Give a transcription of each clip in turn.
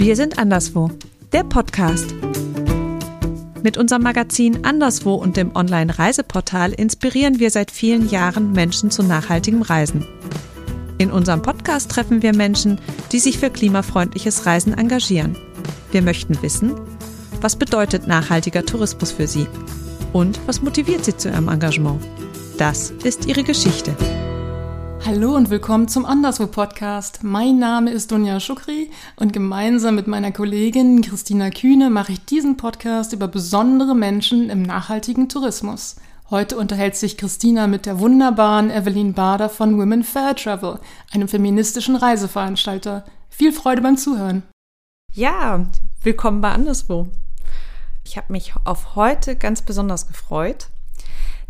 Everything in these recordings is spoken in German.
Wir sind anderswo, der Podcast. Mit unserem Magazin Anderswo und dem Online-Reiseportal inspirieren wir seit vielen Jahren Menschen zu nachhaltigem Reisen. In unserem Podcast treffen wir Menschen, die sich für klimafreundliches Reisen engagieren. Wir möchten wissen, was bedeutet nachhaltiger Tourismus für sie und was motiviert sie zu ihrem Engagement. Das ist ihre Geschichte. Hallo und willkommen zum Anderswo Podcast. Mein Name ist Dunja Schukri und gemeinsam mit meiner Kollegin Christina Kühne mache ich diesen Podcast über besondere Menschen im nachhaltigen Tourismus. Heute unterhält sich Christina mit der wunderbaren Evelyn Bader von Women Fair Travel, einem feministischen Reiseveranstalter. Viel Freude beim Zuhören. Ja, willkommen bei Anderswo. Ich habe mich auf heute ganz besonders gefreut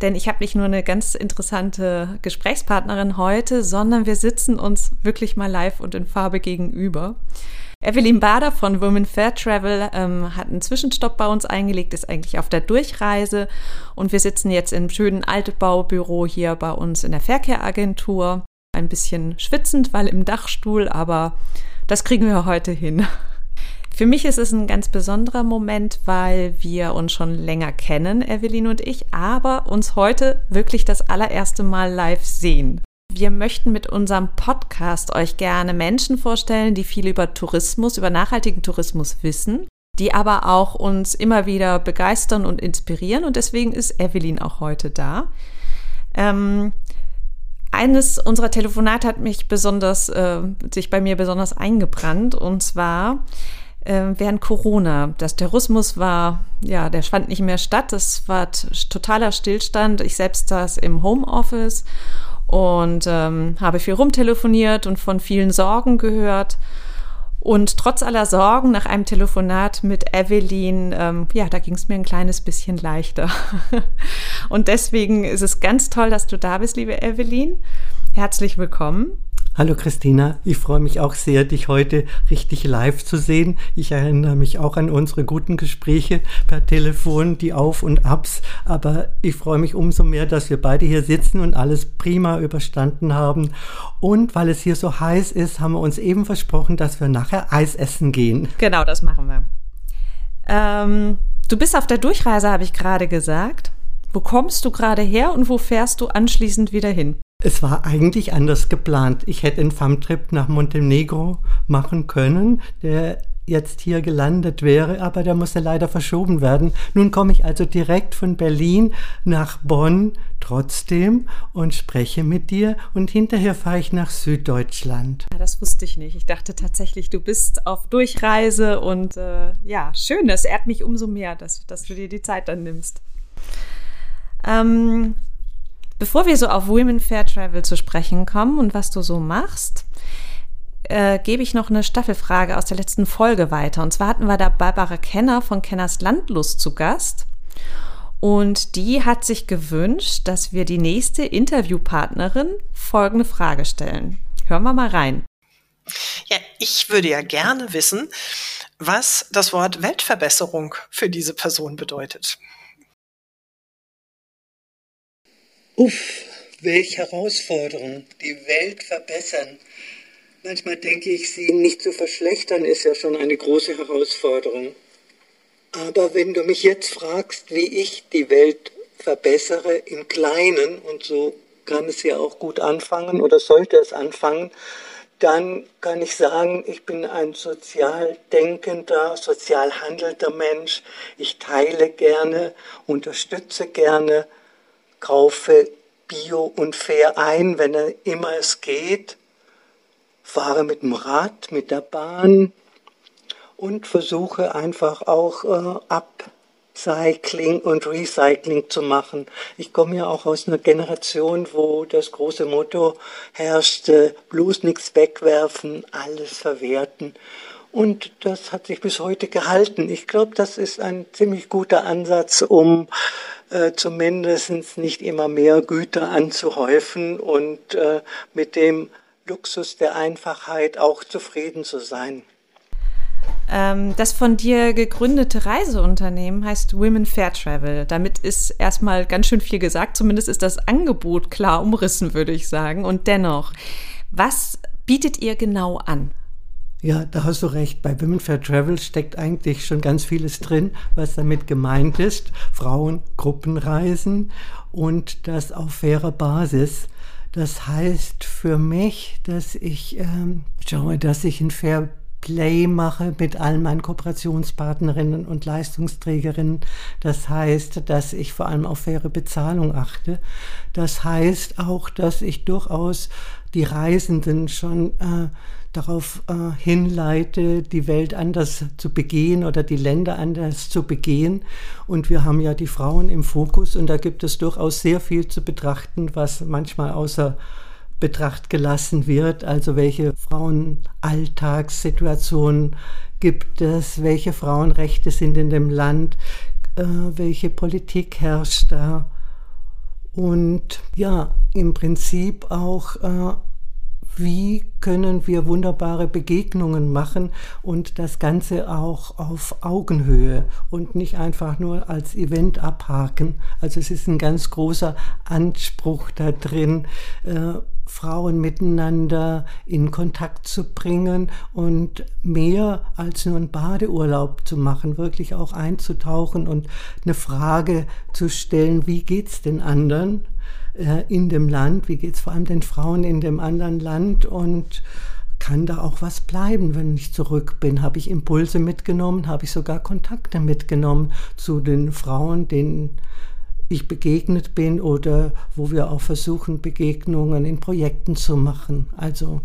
denn ich habe nicht nur eine ganz interessante Gesprächspartnerin heute, sondern wir sitzen uns wirklich mal live und in Farbe gegenüber. Evelyn Bader von Women Fair Travel ähm, hat einen Zwischenstopp bei uns eingelegt, ist eigentlich auf der Durchreise und wir sitzen jetzt im schönen Altbaubüro hier bei uns in der Verkehragentur. Ein bisschen schwitzend, weil im Dachstuhl, aber das kriegen wir heute hin. Für mich ist es ein ganz besonderer Moment, weil wir uns schon länger kennen, Evelyn und ich, aber uns heute wirklich das allererste Mal live sehen. Wir möchten mit unserem Podcast euch gerne Menschen vorstellen, die viel über Tourismus, über nachhaltigen Tourismus wissen, die aber auch uns immer wieder begeistern und inspirieren. Und deswegen ist Evelyn auch heute da. Ähm, eines unserer Telefonate hat mich besonders, äh, sich bei mir besonders eingebrannt. Und zwar während Corona. Das Terrorismus war, ja, der fand nicht mehr statt. Es war totaler Stillstand. Ich selbst saß im Homeoffice und ähm, habe viel rumtelefoniert und von vielen Sorgen gehört. Und trotz aller Sorgen nach einem Telefonat mit Evelyn, ähm, ja, da ging es mir ein kleines bisschen leichter. und deswegen ist es ganz toll, dass du da bist, liebe Evelyn. Herzlich willkommen. Hallo Christina, ich freue mich auch sehr, dich heute richtig live zu sehen. Ich erinnere mich auch an unsere guten Gespräche per Telefon, die Auf und Abs, aber ich freue mich umso mehr, dass wir beide hier sitzen und alles prima überstanden haben. Und weil es hier so heiß ist, haben wir uns eben versprochen, dass wir nachher Eis essen gehen. Genau, das machen wir. Ähm, du bist auf der Durchreise, habe ich gerade gesagt. Wo kommst du gerade her und wo fährst du anschließend wieder hin? Es war eigentlich anders geplant. Ich hätte einen Farmtrip nach Montenegro machen können, der jetzt hier gelandet wäre, aber der musste leider verschoben werden. Nun komme ich also direkt von Berlin nach Bonn trotzdem und spreche mit dir und hinterher fahre ich nach Süddeutschland. Ja, das wusste ich nicht. Ich dachte tatsächlich, du bist auf Durchreise und äh, ja, schön, das ehrt mich umso mehr, dass, dass du dir die Zeit dann nimmst. Ähm, Bevor wir so auf Women Fair Travel zu sprechen kommen und was du so machst, äh, gebe ich noch eine Staffelfrage aus der letzten Folge weiter. Und zwar hatten wir da Barbara Kenner von Kenners Landlust zu Gast. Und die hat sich gewünscht, dass wir die nächste Interviewpartnerin folgende Frage stellen. Hören wir mal rein. Ja, ich würde ja gerne wissen, was das Wort Weltverbesserung für diese Person bedeutet. Uff, welche Herausforderung, die Welt verbessern. Manchmal denke ich, sie nicht zu verschlechtern, ist ja schon eine große Herausforderung. Aber wenn du mich jetzt fragst, wie ich die Welt verbessere im Kleinen, und so kann es ja auch gut anfangen oder sollte es anfangen, dann kann ich sagen, ich bin ein sozial denkender, sozial handelnder Mensch. Ich teile gerne, unterstütze gerne, kaufe bio und fair ein, wenn er immer es geht, fahre mit dem Rad, mit der Bahn und versuche einfach auch äh, Upcycling und Recycling zu machen. Ich komme ja auch aus einer Generation, wo das große Motto herrschte, bloß nichts wegwerfen, alles verwerten. Und das hat sich bis heute gehalten. Ich glaube, das ist ein ziemlich guter Ansatz, um äh, zumindest nicht immer mehr Güter anzuhäufen und äh, mit dem Luxus der Einfachheit auch zufrieden zu sein. Ähm, das von dir gegründete Reiseunternehmen heißt Women Fair Travel. Damit ist erstmal ganz schön viel gesagt. Zumindest ist das Angebot klar umrissen, würde ich sagen. Und dennoch, was bietet ihr genau an? Ja, da hast du recht. Bei Women Fair Travel steckt eigentlich schon ganz vieles drin, was damit gemeint ist. Frauen, Gruppenreisen und das auf fairer Basis. Das heißt für mich, dass ich ähm, schaue, dass ich ein Fair Play mache mit allen meinen Kooperationspartnerinnen und Leistungsträgerinnen. Das heißt, dass ich vor allem auf faire Bezahlung achte. Das heißt auch, dass ich durchaus die Reisenden schon äh, darauf äh, hinleite, die Welt anders zu begehen oder die Länder anders zu begehen. Und wir haben ja die Frauen im Fokus und da gibt es durchaus sehr viel zu betrachten, was manchmal außer Betracht gelassen wird. Also welche Frauenalltagssituationen gibt es, welche Frauenrechte sind in dem Land, äh, welche Politik herrscht da. Und ja, im Prinzip auch äh, wie können wir wunderbare Begegnungen machen und das Ganze auch auf Augenhöhe und nicht einfach nur als Event abhaken. Also es ist ein ganz großer Anspruch da drin, äh, Frauen miteinander in Kontakt zu bringen und mehr als nur einen Badeurlaub zu machen, wirklich auch einzutauchen und eine Frage zu stellen, wie geht's den anderen? Äh, in dem Land, wie geht es vor allem den Frauen in dem anderen Land und kann da auch was bleiben, wenn ich zurück bin? Habe ich Impulse mitgenommen? Habe ich sogar Kontakte mitgenommen zu den Frauen, denen ich begegnet bin oder wo wir auch versuchen, Begegnungen in Projekten zu machen? Also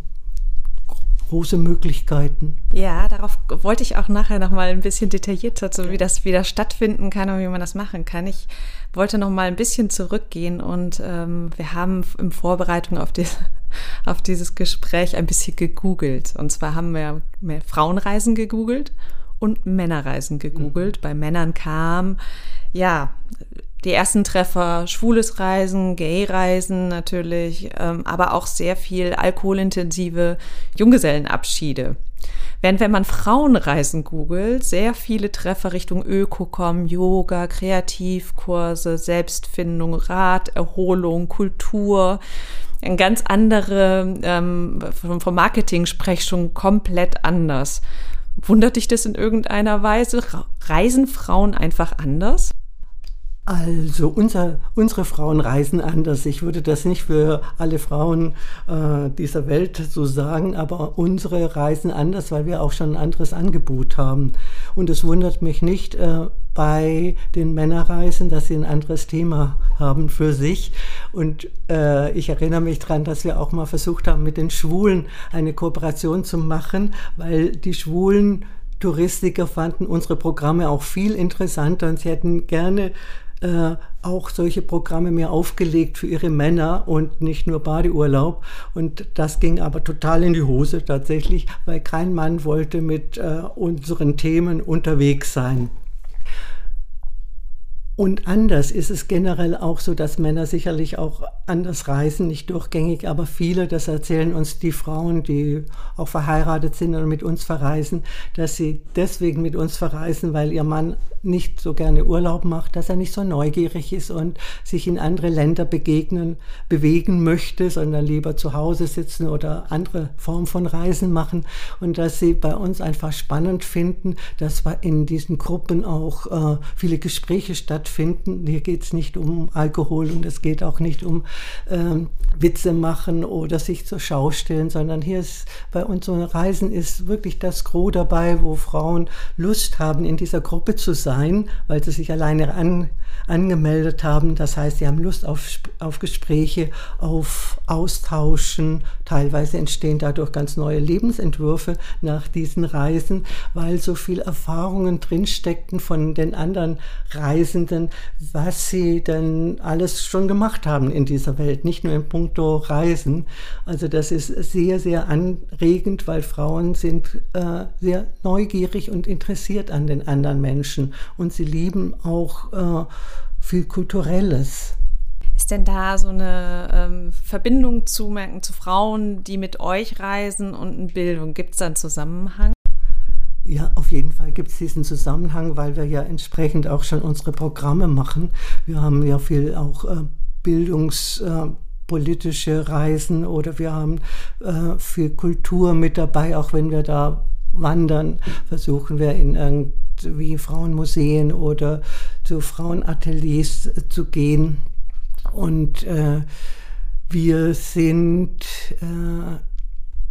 große Möglichkeiten. Ja, darauf wollte ich auch nachher noch mal ein bisschen detaillierter, so wie das wieder stattfinden kann und wie man das machen kann. Ich wollte noch mal ein bisschen zurückgehen und ähm, wir haben in Vorbereitung auf, die, auf dieses Gespräch ein bisschen gegoogelt. Und zwar haben wir mehr Frauenreisen gegoogelt und Männerreisen gegoogelt. Mhm. Bei Männern kam, ja, die ersten Treffer, schwules Reisen, Gay-Reisen natürlich, ähm, aber auch sehr viel alkoholintensive Junggesellenabschiede. Während wenn man Frauenreisen googelt, sehr viele Treffer Richtung Ökokom, Yoga, Kreativkurse, Selbstfindung, Rat, Erholung, Kultur, ein ganz andere, ähm, vom Marketing sprech schon komplett anders. Wundert dich das in irgendeiner Weise? Reisen Frauen einfach anders? Also unser, unsere Frauen reisen anders. Ich würde das nicht für alle Frauen äh, dieser Welt so sagen, aber unsere reisen anders, weil wir auch schon ein anderes Angebot haben. Und es wundert mich nicht äh, bei den Männerreisen, dass sie ein anderes Thema haben für sich. Und äh, ich erinnere mich daran, dass wir auch mal versucht haben, mit den Schwulen eine Kooperation zu machen, weil die Schwulen Touristiker fanden unsere Programme auch viel interessanter und sie hätten gerne äh, auch solche Programme mehr aufgelegt für ihre Männer und nicht nur Badeurlaub. Und das ging aber total in die Hose tatsächlich, weil kein Mann wollte mit äh, unseren Themen unterwegs sein. Und anders ist es generell auch so, dass Männer sicherlich auch anders reisen, nicht durchgängig, aber viele, das erzählen uns die Frauen, die auch verheiratet sind und mit uns verreisen, dass sie deswegen mit uns verreisen, weil ihr Mann nicht so gerne Urlaub macht, dass er nicht so neugierig ist und sich in andere Länder begegnen, bewegen möchte, sondern lieber zu Hause sitzen oder andere Formen von Reisen machen. Und dass sie bei uns einfach spannend finden, dass in diesen Gruppen auch äh, viele Gespräche stattfinden stattfinden. Hier geht es nicht um Alkohol und es geht auch nicht um ähm, Witze machen oder sich zur Schau stellen, sondern hier ist bei uns so ein Reisen ist wirklich das Gros dabei, wo Frauen Lust haben, in dieser Gruppe zu sein, weil sie sich alleine an, angemeldet haben. Das heißt, sie haben Lust auf, auf Gespräche, auf Austauschen. Teilweise entstehen dadurch ganz neue Lebensentwürfe nach diesen Reisen, weil so viel Erfahrungen drinsteckten von den anderen Reisenden Reisenden, was sie denn alles schon gemacht haben in dieser Welt, nicht nur in puncto Reisen. Also das ist sehr, sehr anregend, weil Frauen sind äh, sehr neugierig und interessiert an den anderen Menschen und sie lieben auch äh, viel Kulturelles. Ist denn da so eine ähm, Verbindung zu, zu Frauen, die mit euch reisen und eine Bildung? Gibt es da einen Zusammenhang? Ja, auf jeden Fall gibt es diesen Zusammenhang, weil wir ja entsprechend auch schon unsere Programme machen. Wir haben ja viel auch äh, Bildungs... Äh, politische Reisen oder wir haben äh, viel Kultur mit dabei, auch wenn wir da wandern, versuchen wir in irgendwie Frauenmuseen oder zu Frauenateliers zu gehen. Und äh, wir sind äh,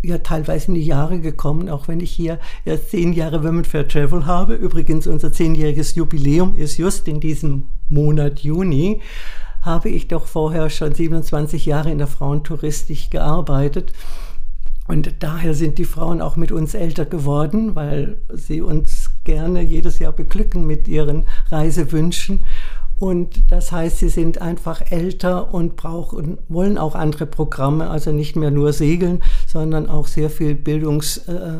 ja teilweise in die Jahre gekommen, auch wenn ich hier erst zehn Jahre Women Fair Travel habe. Übrigens, unser zehnjähriges Jubiläum ist just in diesem Monat Juni habe ich doch vorher schon 27 Jahre in der Frauentouristik gearbeitet. Und daher sind die Frauen auch mit uns älter geworden, weil sie uns gerne jedes Jahr beglücken mit ihren Reisewünschen. Und das heißt, sie sind einfach älter und brauchen, wollen auch andere Programme, also nicht mehr nur segeln, sondern auch sehr viel Bildungs, äh,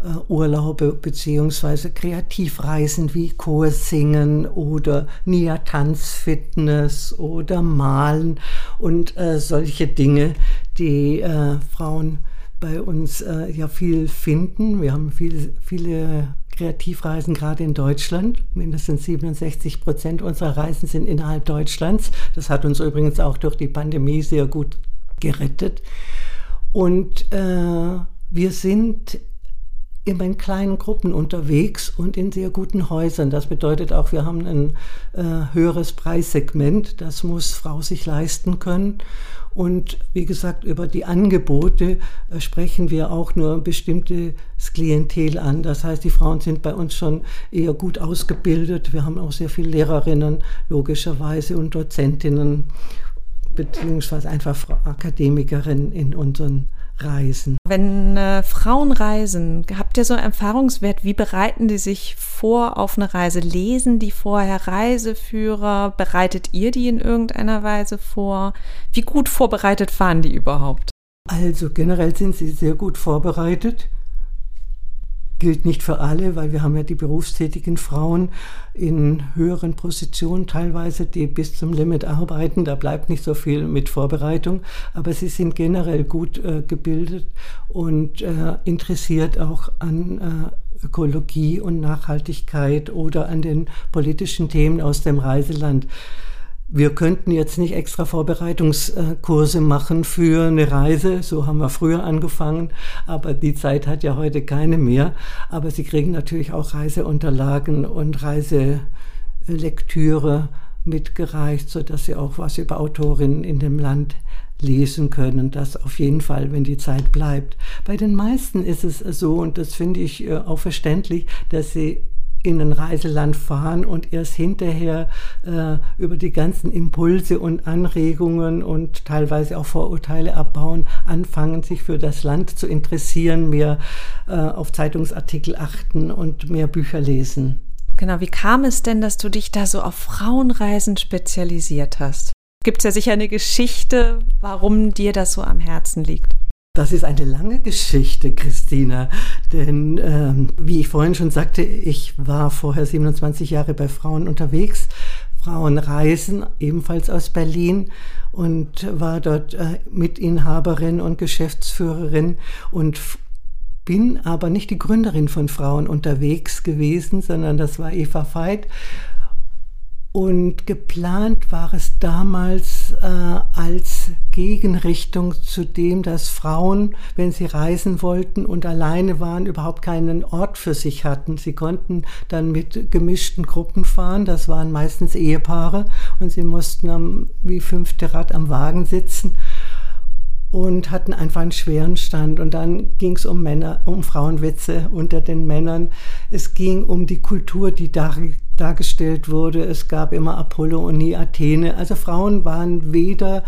äh, beziehungsweise Kreativreisen wie Chorsingen oder Nia Tanzfitness oder Malen und äh, solche Dinge, die äh, Frauen bei uns äh, ja viel finden. Wir haben viel, viele Kreativreisen gerade in Deutschland. Mindestens 67 Prozent unserer Reisen sind innerhalb Deutschlands. Das hat uns übrigens auch durch die Pandemie sehr gut gerettet. Und äh, wir sind immer in kleinen Gruppen unterwegs und in sehr guten Häusern. Das bedeutet auch, wir haben ein äh, höheres Preissegment. Das muss Frau sich leisten können. Und wie gesagt, über die Angebote äh, sprechen wir auch nur ein bestimmtes Klientel an. Das heißt, die Frauen sind bei uns schon eher gut ausgebildet. Wir haben auch sehr viele Lehrerinnen, logischerweise, und Dozentinnen, beziehungsweise einfach Akademikerinnen in unseren Reisen. Wenn äh, Frauen reisen, habt ihr so einen Erfahrungswert? Wie bereiten die sich vor auf eine Reise? Lesen die vorher Reiseführer? Bereitet ihr die in irgendeiner Weise vor? Wie gut vorbereitet fahren die überhaupt? Also generell sind sie sehr gut vorbereitet gilt nicht für alle, weil wir haben ja die berufstätigen Frauen in höheren Positionen teilweise, die bis zum Limit arbeiten. Da bleibt nicht so viel mit Vorbereitung, aber sie sind generell gut äh, gebildet und äh, interessiert auch an äh, Ökologie und Nachhaltigkeit oder an den politischen Themen aus dem Reiseland wir könnten jetzt nicht extra Vorbereitungskurse machen für eine Reise, so haben wir früher angefangen, aber die Zeit hat ja heute keine mehr. Aber sie kriegen natürlich auch Reiseunterlagen und Reiselektüre mitgereicht, sodass sie auch was über Autorinnen in dem Land lesen können. Das auf jeden Fall, wenn die Zeit bleibt. Bei den meisten ist es so, und das finde ich äh, auch verständlich, dass sie in ein Reiseland fahren und erst hinterher äh, über die ganzen Impulse und Anregungen und teilweise auch Vorurteile abbauen, anfangen, sich für das Land zu interessieren, mehr äh, auf Zeitungsartikel achten und mehr Bücher lesen. Genau, wie kam es denn, dass du dich da so auf Frauenreisen spezialisiert hast? Gibt es ja sicher eine Geschichte, warum dir das so am Herzen liegt. Das ist eine lange Geschichte, Christina. Denn ähm, wie ich vorhin schon sagte, ich war vorher 27 Jahre bei Frauen unterwegs. Frauen reisen, ebenfalls aus Berlin und war dort äh, Mitinhaberin und Geschäftsführerin und bin aber nicht die Gründerin von Frauen unterwegs gewesen, sondern das war Eva Veit und geplant war es damals äh, als Gegenrichtung zu dem, dass Frauen, wenn sie reisen wollten und alleine waren, überhaupt keinen Ort für sich hatten. Sie konnten dann mit gemischten Gruppen fahren. Das waren meistens Ehepaare und sie mussten am, wie fünfte Rad am Wagen sitzen und hatten einfach einen schweren Stand. Und dann ging es um Männer, um Frauenwitze unter den Männern. Es ging um die Kultur, die dar dargestellt wurde. Es gab immer Apollo und nie Athene. Also Frauen waren weder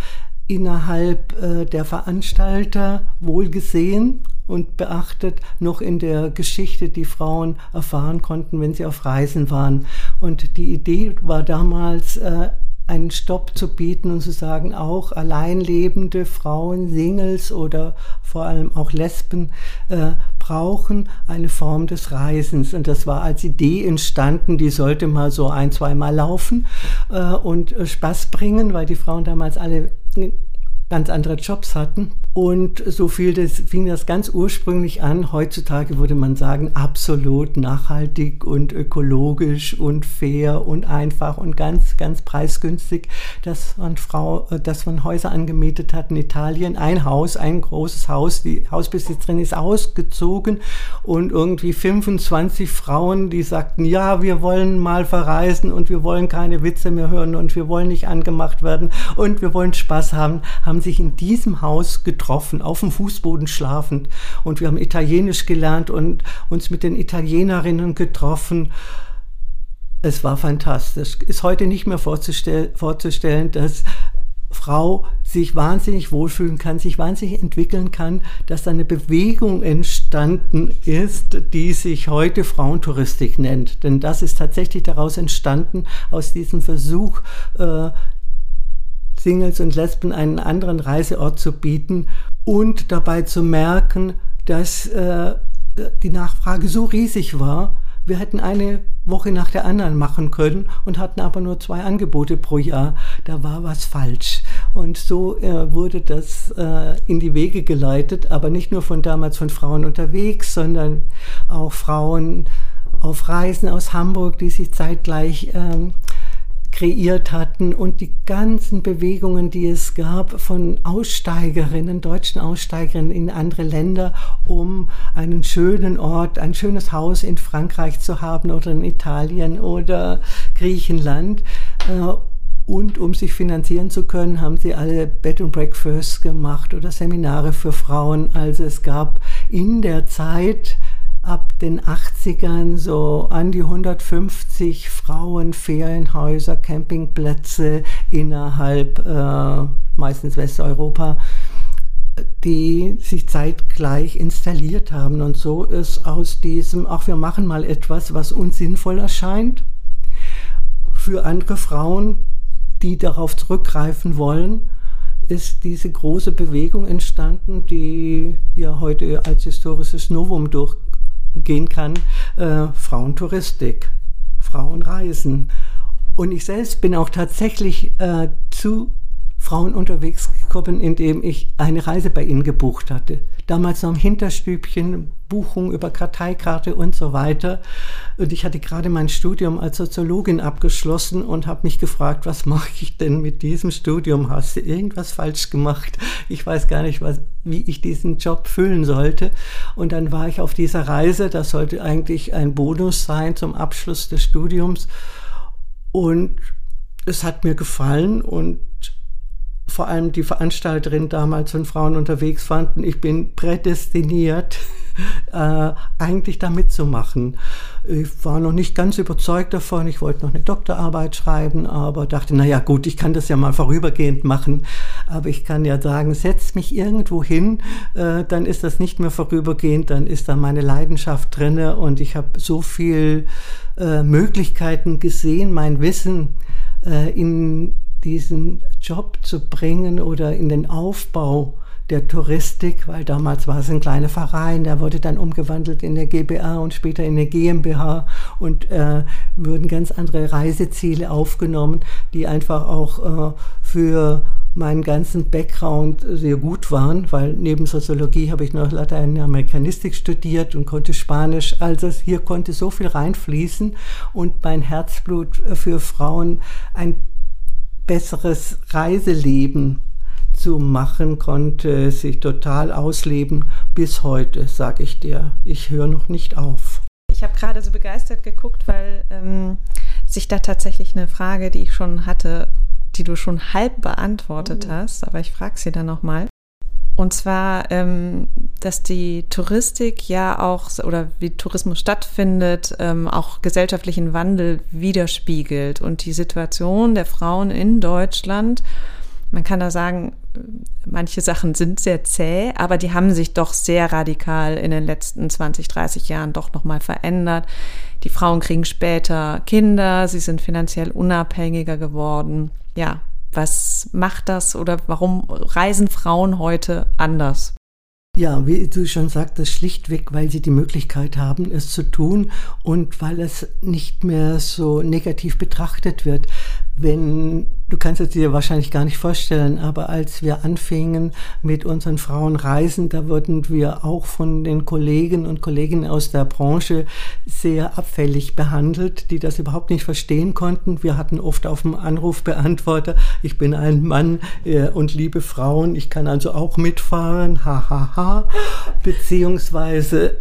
innerhalb äh, der Veranstalter wohlgesehen und beachtet, noch in der Geschichte, die Frauen erfahren konnten, wenn sie auf Reisen waren. Und die Idee war damals, äh, einen Stopp zu bieten und zu sagen, auch alleinlebende Frauen, Singles oder vor allem auch Lesben äh, brauchen eine Form des Reisens. Und das war als Idee entstanden, die sollte mal so ein, zweimal laufen äh, und äh, Spaß bringen, weil die Frauen damals alle ganz andere Jobs hatten. Und so fiel das, fing das ganz ursprünglich an. Heutzutage würde man sagen, absolut nachhaltig und ökologisch und fair und einfach und ganz, ganz preisgünstig, dass man Frau, dass man Häuser angemietet hat in Italien. Ein Haus, ein großes Haus. Die Hausbesitzerin ist ausgezogen und irgendwie 25 Frauen, die sagten, ja, wir wollen mal verreisen und wir wollen keine Witze mehr hören und wir wollen nicht angemacht werden und wir wollen Spaß haben, haben sich in diesem Haus getroffen getroffen, auf dem Fußboden schlafend. Und wir haben Italienisch gelernt und uns mit den Italienerinnen getroffen. Es war fantastisch. Ist heute nicht mehr vorzustell vorzustellen, dass Frau sich wahnsinnig wohlfühlen kann, sich wahnsinnig entwickeln kann, dass eine Bewegung entstanden ist, die sich heute Frauentouristik nennt. Denn das ist tatsächlich daraus entstanden, aus diesem Versuch, äh, Singles und Lesben einen anderen Reiseort zu bieten und dabei zu merken, dass äh, die Nachfrage so riesig war, wir hätten eine Woche nach der anderen machen können und hatten aber nur zwei Angebote pro Jahr. Da war was falsch. Und so äh, wurde das äh, in die Wege geleitet, aber nicht nur von damals von Frauen unterwegs, sondern auch Frauen auf Reisen aus Hamburg, die sich zeitgleich ähm, kreiert hatten und die ganzen Bewegungen, die es gab von Aussteigerinnen, deutschen Aussteigerinnen in andere Länder, um einen schönen Ort, ein schönes Haus in Frankreich zu haben oder in Italien oder Griechenland. Äh, und um sich finanzieren zu können, haben sie alle Bed and Breakfasts gemacht oder Seminare für Frauen. Also es gab in der Zeit ab den 80ern so an die 150 Frauen, Ferienhäuser, Campingplätze innerhalb äh, meistens Westeuropa, die sich zeitgleich installiert haben. Und so ist aus diesem, ach, wir machen mal etwas, was uns sinnvoll erscheint, für andere Frauen, die darauf zurückgreifen wollen, ist diese große Bewegung entstanden, die ja heute als historisches Novum durch, gehen kann, äh, Frauentouristik, Frauenreisen. Und ich selbst bin auch tatsächlich äh, zu Frauen unterwegs gekommen, indem ich eine Reise bei ihnen gebucht hatte. Damals noch im Hinterstübchen, Buchung über Karteikarte und so weiter. Und ich hatte gerade mein Studium als Soziologin abgeschlossen und habe mich gefragt, was mache ich denn mit diesem Studium? Hast du irgendwas falsch gemacht? Ich weiß gar nicht, was, wie ich diesen Job füllen sollte. Und dann war ich auf dieser Reise. Das sollte eigentlich ein Bonus sein zum Abschluss des Studiums. Und es hat mir gefallen und vor allem die Veranstalterin damals und Frauen unterwegs fanden, ich bin prädestiniert, äh, eigentlich da mitzumachen. Ich war noch nicht ganz überzeugt davon, ich wollte noch eine Doktorarbeit schreiben, aber dachte, naja gut, ich kann das ja mal vorübergehend machen, aber ich kann ja sagen, setzt mich irgendwo hin, äh, dann ist das nicht mehr vorübergehend, dann ist da meine Leidenschaft drinne. Und ich habe so viel äh, Möglichkeiten gesehen, mein Wissen äh, in diesen Job zu bringen oder in den Aufbau der Touristik, weil damals war es ein kleiner Verein, der wurde dann umgewandelt in der GBA und später in der GmbH und äh, wurden ganz andere Reiseziele aufgenommen, die einfach auch äh, für meinen ganzen Background sehr gut waren, weil neben Soziologie habe ich noch Lateinamerikanistik studiert und konnte Spanisch. Also hier konnte so viel reinfließen und mein Herzblut für Frauen ein besseres Reiseleben zu machen, konnte sich total ausleben bis heute, sage ich dir. Ich höre noch nicht auf. Ich habe gerade so begeistert geguckt, weil ähm, sich da tatsächlich eine Frage, die ich schon hatte, die du schon halb beantwortet oh. hast, aber ich frage sie dann nochmal. Und zwar, ähm, dass die Touristik ja auch oder wie Tourismus stattfindet, ähm, auch gesellschaftlichen Wandel widerspiegelt und die Situation der Frauen in Deutschland. Man kann da sagen, manche Sachen sind sehr zäh, aber die haben sich doch sehr radikal in den letzten 20, 30 Jahren doch nochmal verändert. Die Frauen kriegen später Kinder, sie sind finanziell unabhängiger geworden. Ja, was macht das oder warum reisen Frauen heute anders? Ja, wie du schon sagtest, schlichtweg, weil sie die Möglichkeit haben, es zu tun und weil es nicht mehr so negativ betrachtet wird. Wenn, du kannst es dir wahrscheinlich gar nicht vorstellen, aber als wir anfingen mit unseren Frauenreisen, da wurden wir auch von den Kollegen und Kolleginnen aus der Branche sehr abfällig behandelt, die das überhaupt nicht verstehen konnten. Wir hatten oft auf dem Anrufbeantworter, ich bin ein Mann äh, und liebe Frauen, ich kann also auch mitfahren, ha ha ha, beziehungsweise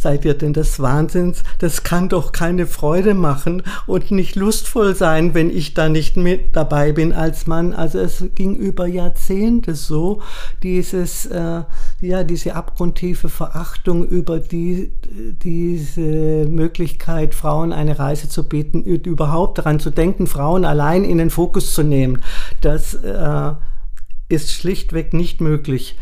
seid ihr denn des Wahnsinns? Das kann doch keine Freude machen und nicht lustvoll sein, wenn ich da nicht mit dabei bin als Mann. Also es ging über Jahrzehnte so, dieses, äh, ja, diese abgrundtiefe Verachtung über die, diese Möglichkeit, Frauen eine Reise zu bieten, überhaupt daran zu denken, Frauen allein in den Fokus zu nehmen. Das äh, ist schlichtweg nicht möglich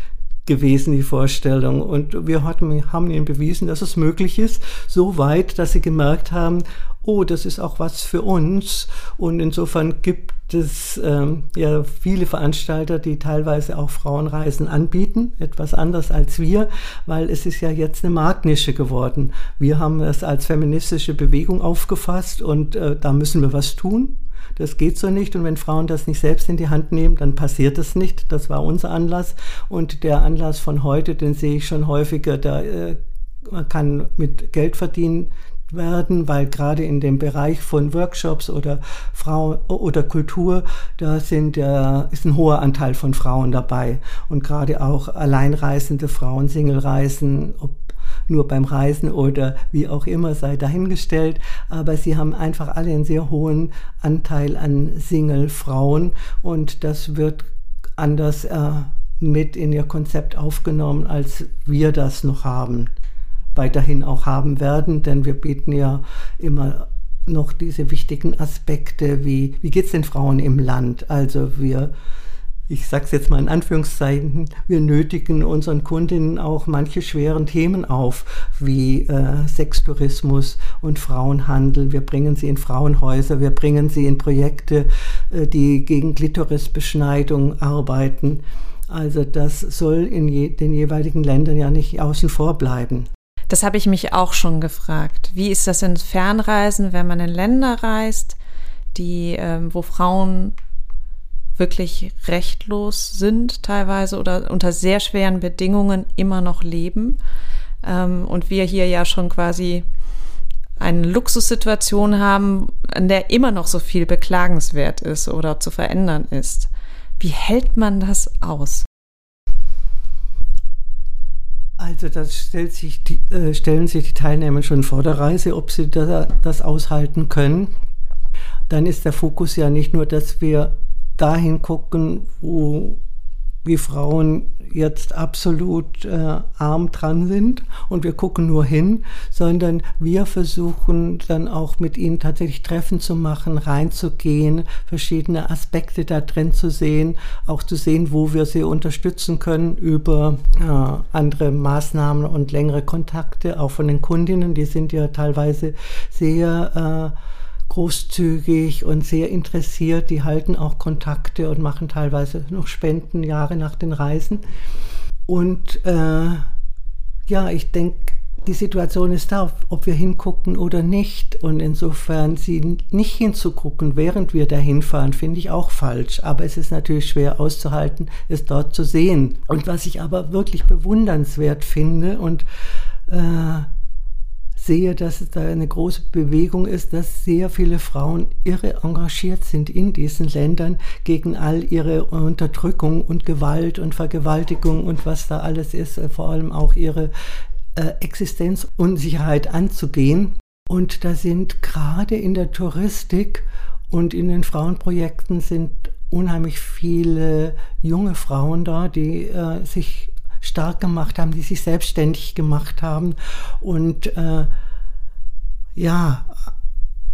gewesen, die Vorstellung. Und wir hatten, haben ihnen bewiesen, dass es möglich ist, so weit, dass sie gemerkt haben, oh, das ist auch was für uns. Und insofern gibt es ähm, ja viele Veranstalter, die teilweise auch Frauenreisen anbieten, etwas anders als wir, weil es ist ja jetzt eine Marktnische geworden. Wir haben es als feministische Bewegung aufgefasst und äh, da müssen wir was tun. Das geht so nicht. Und wenn Frauen das nicht selbst in die Hand nehmen, dann passiert es nicht. Das war unser Anlass. Und der Anlass von heute, den sehe ich schon häufiger. Da äh, kann mit Geld verdienen werden, weil gerade in dem Bereich von Workshops oder Frau oder Kultur, da sind äh, ist ein hoher Anteil von Frauen dabei und gerade auch alleinreisende Frauen, Singlereisen, ob nur beim Reisen oder wie auch immer sei dahingestellt, aber sie haben einfach alle einen sehr hohen Anteil an Single-Frauen und das wird anders äh, mit in ihr Konzept aufgenommen, als wir das noch haben, weiterhin auch haben werden, denn wir bieten ja immer noch diese wichtigen Aspekte wie, wie geht es den Frauen im Land? Also wir ich sage es jetzt mal in Anführungszeichen, wir nötigen unseren Kundinnen auch manche schweren Themen auf, wie äh, Sextourismus und Frauenhandel. Wir bringen sie in Frauenhäuser, wir bringen sie in Projekte, äh, die gegen Klitorisbeschneidung arbeiten. Also das soll in je, den jeweiligen Ländern ja nicht außen vor bleiben. Das habe ich mich auch schon gefragt. Wie ist das in Fernreisen, wenn man in Länder reist, die, äh, wo Frauen wirklich rechtlos sind teilweise oder unter sehr schweren Bedingungen immer noch leben. Ähm, und wir hier ja schon quasi eine Luxussituation haben, an der immer noch so viel beklagenswert ist oder zu verändern ist. Wie hält man das aus? Also das sich die, äh, stellen sich die Teilnehmer schon vor der Reise, ob sie da, das aushalten können. Dann ist der Fokus ja nicht nur, dass wir dahin gucken, wo die Frauen jetzt absolut äh, arm dran sind und wir gucken nur hin, sondern wir versuchen dann auch mit ihnen tatsächlich Treffen zu machen, reinzugehen, verschiedene Aspekte da drin zu sehen, auch zu sehen, wo wir sie unterstützen können über äh, andere Maßnahmen und längere Kontakte, auch von den Kundinnen, die sind ja teilweise sehr äh, großzügig und sehr interessiert. Die halten auch Kontakte und machen teilweise noch Spenden Jahre nach den Reisen. Und äh, ja, ich denke, die Situation ist da, ob wir hingucken oder nicht. Und insofern sie nicht hinzugucken, während wir dahin fahren, finde ich auch falsch. Aber es ist natürlich schwer auszuhalten, es dort zu sehen. Und was ich aber wirklich bewundernswert finde und äh, sehe, dass es da eine große Bewegung ist, dass sehr viele Frauen irre engagiert sind in diesen Ländern gegen all ihre Unterdrückung und Gewalt und Vergewaltigung und was da alles ist, äh, vor allem auch ihre äh, Existenzunsicherheit anzugehen. Und da sind gerade in der Touristik und in den Frauenprojekten sind unheimlich viele junge Frauen da, die äh, sich stark gemacht haben, die sich selbstständig gemacht haben und äh, ja,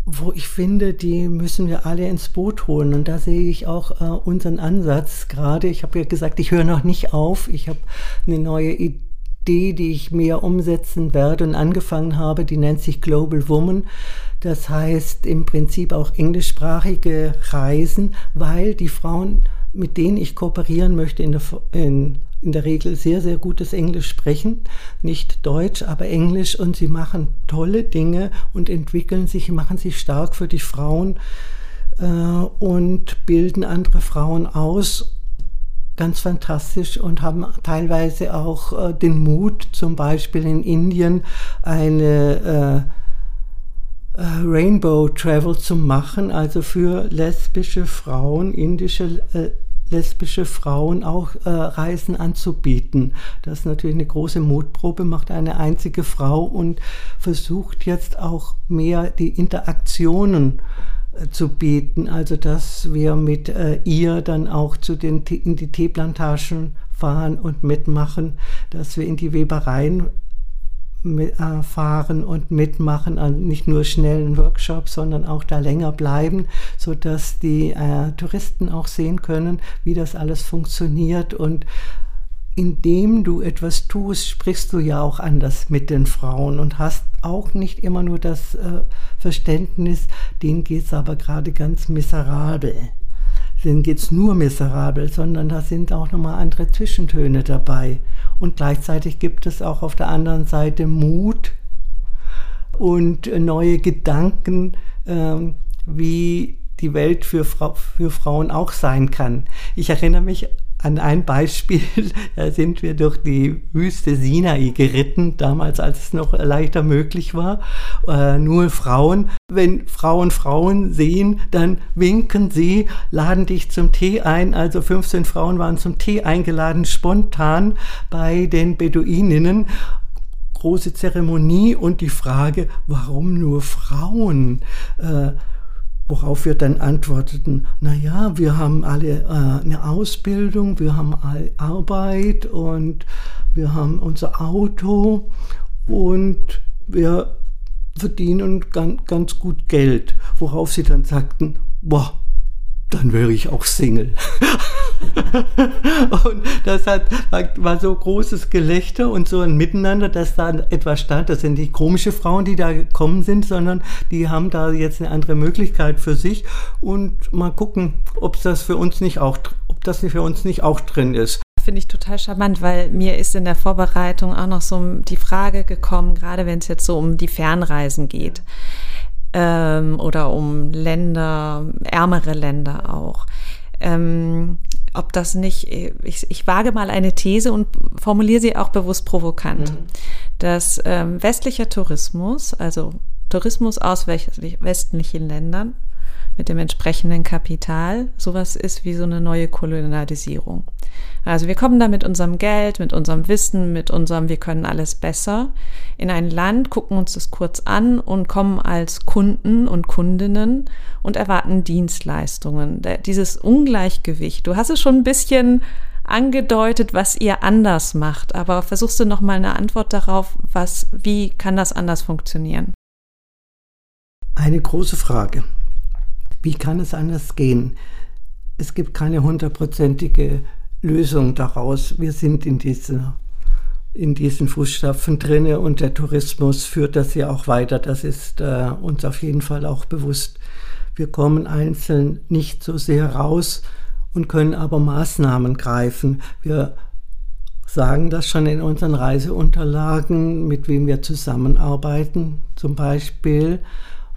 wo ich finde, die müssen wir alle ins Boot holen. Und da sehe ich auch äh, unseren Ansatz gerade. Ich habe ja gesagt, ich höre noch nicht auf. Ich habe eine neue Idee, die ich mehr umsetzen werde und angefangen habe. Die nennt sich Global Woman. Das heißt im Prinzip auch englischsprachige Reisen, weil die Frauen, mit denen ich kooperieren möchte, in der, in in der Regel sehr, sehr gutes Englisch sprechen, nicht Deutsch, aber Englisch. Und sie machen tolle Dinge und entwickeln sich, machen sich stark für die Frauen äh, und bilden andere Frauen aus. Ganz fantastisch. Und haben teilweise auch äh, den Mut, zum Beispiel in Indien eine äh, äh, Rainbow Travel zu machen, also für lesbische Frauen, indische äh, lesbische Frauen auch äh, Reisen anzubieten. Das ist natürlich eine große Mutprobe, macht eine einzige Frau und versucht jetzt auch mehr die Interaktionen äh, zu bieten, also dass wir mit äh, ihr dann auch zu den, in die Teeplantagen fahren und mitmachen, dass wir in die Webereien fahren und mitmachen, also nicht nur schnellen Workshops, sondern auch da länger bleiben, so dass die äh, Touristen auch sehen können, wie das alles funktioniert. Und indem du etwas tust, sprichst du ja auch anders mit den Frauen und hast auch nicht immer nur das äh, Verständnis, denen geht es aber gerade ganz miserabel denen geht es nur miserabel, sondern da sind auch nochmal andere Zwischentöne dabei. Und gleichzeitig gibt es auch auf der anderen Seite Mut und neue Gedanken, ähm, wie die Welt für, Fra für Frauen auch sein kann. Ich erinnere mich an ein Beispiel, da sind wir durch die Wüste Sinai geritten, damals als es noch leichter möglich war, äh, nur Frauen. Wenn Frauen Frauen sehen, dann winken sie, laden dich zum Tee ein. Also 15 Frauen waren zum Tee eingeladen, spontan bei den Beduininnen große Zeremonie und die Frage, warum nur Frauen? Äh, Worauf wir dann antworteten, na ja, wir haben alle äh, eine Ausbildung, wir haben Arbeit und wir haben unser Auto und wir verdienen ganz, ganz gut Geld. Worauf sie dann sagten, boah, dann wäre ich auch Single. und das hat, war so großes Gelächter und so ein Miteinander, dass da etwas stand. Das sind die komische Frauen, die da gekommen sind, sondern die haben da jetzt eine andere Möglichkeit für sich und mal gucken, ob das für uns nicht auch, ob das für uns nicht auch drin ist finde ich total charmant, weil mir ist in der Vorbereitung auch noch so die Frage gekommen, gerade wenn es jetzt so um die Fernreisen geht ähm, oder um Länder, ärmere Länder auch. Ähm, ob das nicht, ich, ich wage mal eine These und formuliere sie auch bewusst provokant, mhm. dass ähm, westlicher Tourismus, also Tourismus aus westlichen Ländern mit dem entsprechenden Kapital, sowas ist wie so eine neue Kolonialisierung. Also wir kommen da mit unserem Geld, mit unserem Wissen, mit unserem Wir können alles besser in ein Land, gucken uns das kurz an und kommen als Kunden und Kundinnen und erwarten Dienstleistungen. Dieses Ungleichgewicht, du hast es schon ein bisschen angedeutet, was ihr anders macht, aber versuchst du noch mal eine Antwort darauf, was, wie kann das anders funktionieren? Eine große Frage. Wie kann es anders gehen? Es gibt keine hundertprozentige Lösung daraus. Wir sind in, diese, in diesen Fußstapfen drinne und der Tourismus führt das ja auch weiter. Das ist äh, uns auf jeden Fall auch bewusst. Wir kommen einzeln nicht so sehr raus und können aber Maßnahmen greifen. Wir sagen das schon in unseren Reiseunterlagen, mit wem wir zusammenarbeiten. Zum Beispiel,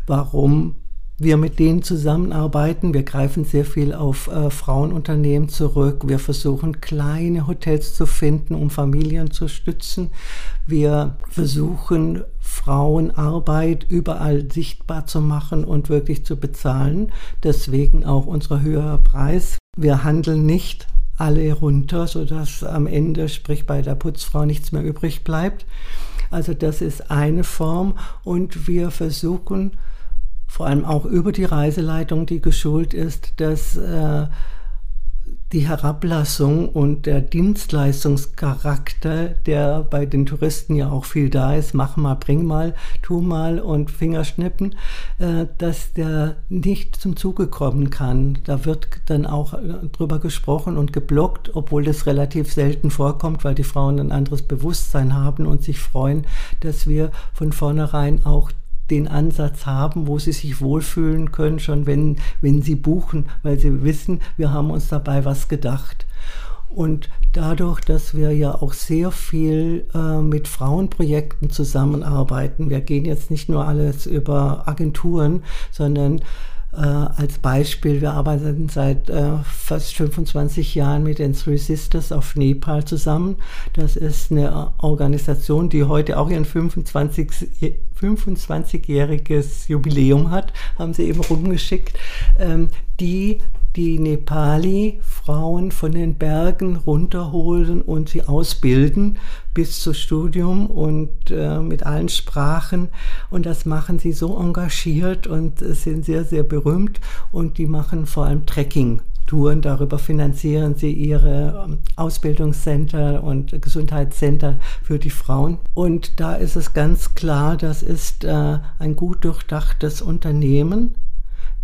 warum wir mit denen zusammenarbeiten. Wir greifen sehr viel auf äh, Frauenunternehmen zurück. Wir versuchen kleine Hotels zu finden, um Familien zu stützen. Wir versuchen Frauenarbeit überall sichtbar zu machen und wirklich zu bezahlen. Deswegen auch unser höherer Preis. Wir handeln nicht alle runter, sodass am Ende, sprich bei der Putzfrau, nichts mehr übrig bleibt. Also das ist eine Form und wir versuchen vor allem auch über die Reiseleitung, die geschult ist, dass äh, die Herablassung und der Dienstleistungscharakter, der bei den Touristen ja auch viel da ist, mach mal, bring mal, tu mal und Fingerschnippen, äh, dass der nicht zum Zuge kommen kann. Da wird dann auch äh, drüber gesprochen und geblockt, obwohl das relativ selten vorkommt, weil die Frauen ein anderes Bewusstsein haben und sich freuen, dass wir von vornherein auch den Ansatz haben, wo sie sich wohlfühlen können, schon wenn, wenn sie buchen, weil sie wissen, wir haben uns dabei was gedacht. Und dadurch, dass wir ja auch sehr viel äh, mit Frauenprojekten zusammenarbeiten, wir gehen jetzt nicht nur alles über Agenturen, sondern äh, als Beispiel, wir arbeiten seit äh, fast 25 Jahren mit den Three Sisters of Nepal zusammen. Das ist eine Organisation, die heute auch ihren 25, 25-jähriges Jubiläum hat, haben sie eben rumgeschickt, ähm, die die Nepali-Frauen von den Bergen runterholen und sie ausbilden bis zum Studium und äh, mit allen Sprachen. Und das machen sie so engagiert und sind sehr, sehr berühmt. Und die machen vor allem Trekking. Touren. Darüber finanzieren sie ihre ähm, Ausbildungscenter und Gesundheitscenter für die Frauen. Und da ist es ganz klar, das ist äh, ein gut durchdachtes Unternehmen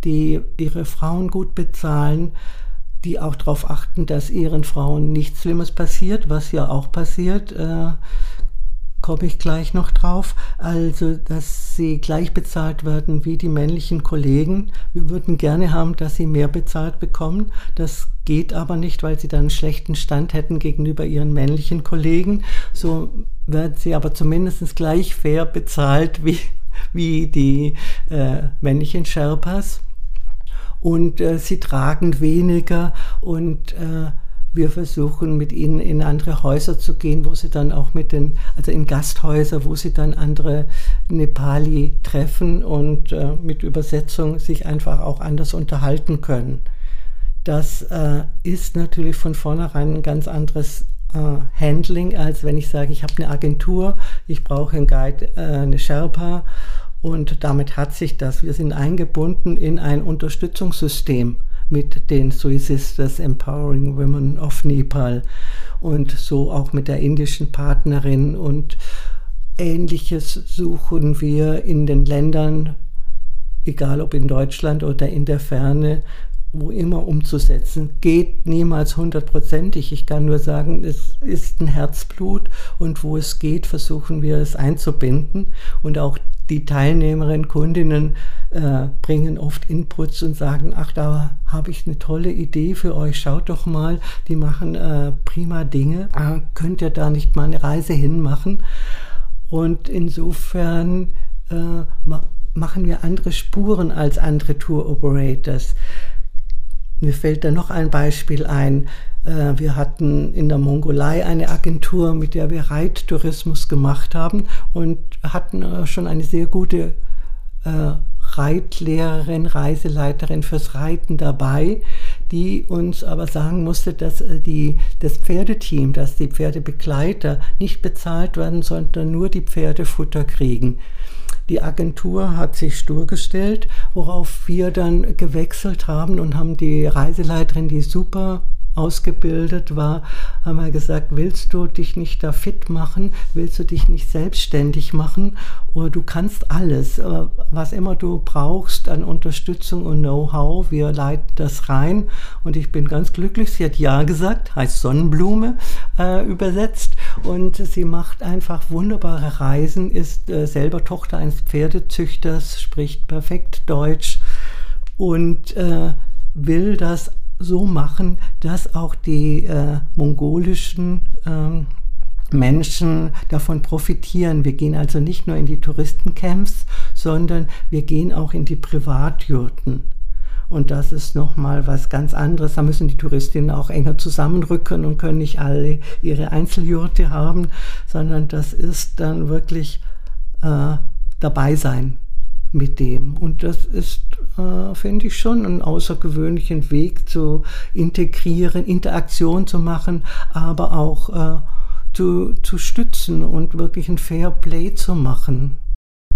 die ihre Frauen gut bezahlen, die auch darauf achten, dass ihren Frauen nichts Schlimmes passiert, was ja auch passiert, äh, komme ich gleich noch drauf. Also, dass sie gleich bezahlt werden wie die männlichen Kollegen. Wir würden gerne haben, dass sie mehr bezahlt bekommen. Das geht aber nicht, weil sie dann einen schlechten Stand hätten gegenüber ihren männlichen Kollegen. So werden sie aber zumindest gleich fair bezahlt wie, wie die äh, männlichen Sherpas und äh, sie tragen weniger und äh, wir versuchen mit ihnen in andere Häuser zu gehen, wo sie dann auch mit den, also in Gasthäuser, wo sie dann andere Nepali treffen und äh, mit Übersetzung sich einfach auch anders unterhalten können. Das äh, ist natürlich von vornherein ein ganz anderes äh, Handling, als wenn ich sage, ich habe eine Agentur, ich brauche einen Guide, äh, eine Sherpa und damit hat sich das, wir sind eingebunden in ein Unterstützungssystem mit den Sui Sisters Empowering Women of Nepal und so auch mit der indischen Partnerin. Und ähnliches suchen wir in den Ländern, egal ob in Deutschland oder in der Ferne, wo immer umzusetzen. Geht niemals hundertprozentig. Ich kann nur sagen, es ist ein Herzblut und wo es geht, versuchen wir es einzubinden. Und auch die Teilnehmerinnen, Kundinnen äh, bringen oft Inputs und sagen, ach, da habe ich eine tolle Idee für euch, schaut doch mal, die machen äh, prima Dinge, äh, könnt ihr da nicht mal eine Reise hinmachen? Und insofern äh, ma machen wir andere Spuren als andere Tour Operators. Mir fällt da noch ein Beispiel ein. Äh, wir hatten in der Mongolei eine Agentur, mit der wir Reittourismus gemacht haben und hatten äh, schon eine sehr gute äh, Reitlehrerin, Reiseleiterin fürs Reiten dabei, die uns aber sagen musste, dass die, das Pferdeteam, dass die Pferdebegleiter nicht bezahlt werden, sondern nur die Pferdefutter kriegen. Die Agentur hat sich stur gestellt, worauf wir dann gewechselt haben und haben die Reiseleiterin, die super ausgebildet war, haben wir gesagt, willst du dich nicht da fit machen? Willst du dich nicht selbstständig machen? Oder du kannst alles, was immer du brauchst an Unterstützung und Know-how, wir leiten das rein. Und ich bin ganz glücklich, sie hat Ja gesagt, heißt Sonnenblume äh, übersetzt. Und sie macht einfach wunderbare Reisen, ist äh, selber Tochter eines Pferdezüchters, spricht perfekt Deutsch und äh, will das so machen, dass auch die äh, mongolischen äh, Menschen davon profitieren. Wir gehen also nicht nur in die Touristencamps, sondern wir gehen auch in die Privatjurten. Und das ist nochmal was ganz anderes. Da müssen die Touristinnen auch enger zusammenrücken und können nicht alle ihre Einzeljurte haben, sondern das ist dann wirklich äh, dabei sein mit dem. Und das ist, äh, finde ich, schon einen außergewöhnlichen Weg zu integrieren, Interaktion zu machen, aber auch äh, zu, zu stützen und wirklich ein Fair Play zu machen.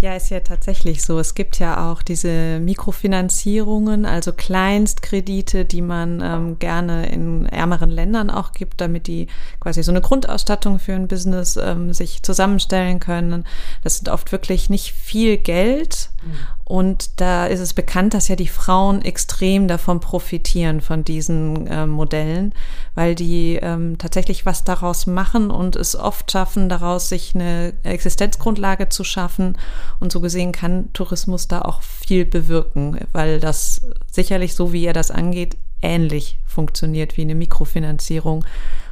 Ja, ist ja tatsächlich so. Es gibt ja auch diese Mikrofinanzierungen, also Kleinstkredite, die man ähm, gerne in ärmeren Ländern auch gibt, damit die quasi so eine Grundausstattung für ein Business ähm, sich zusammenstellen können. Das sind oft wirklich nicht viel Geld. Mhm. Und da ist es bekannt, dass ja die Frauen extrem davon profitieren, von diesen äh, Modellen, weil die ähm, tatsächlich was daraus machen und es oft schaffen, daraus sich eine Existenzgrundlage zu schaffen. Und so gesehen kann Tourismus da auch viel bewirken, weil das sicherlich so, wie er das angeht, ähnlich funktioniert wie eine Mikrofinanzierung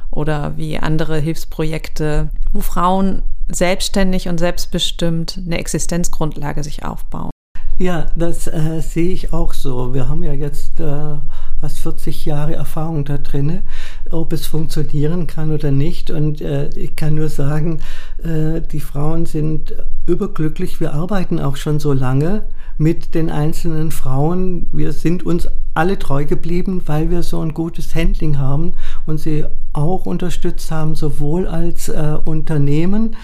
oder wie andere Hilfsprojekte, wo Frauen selbstständig und selbstbestimmt eine Existenzgrundlage sich aufbauen. Ja, das äh, sehe ich auch so. Wir haben ja jetzt äh, fast 40 Jahre Erfahrung da drin, ob es funktionieren kann oder nicht. Und äh, ich kann nur sagen, äh, die Frauen sind überglücklich. Wir arbeiten auch schon so lange mit den einzelnen Frauen. Wir sind uns alle treu geblieben, weil wir so ein gutes Handling haben und sie auch unterstützt haben, sowohl als äh, Unternehmen.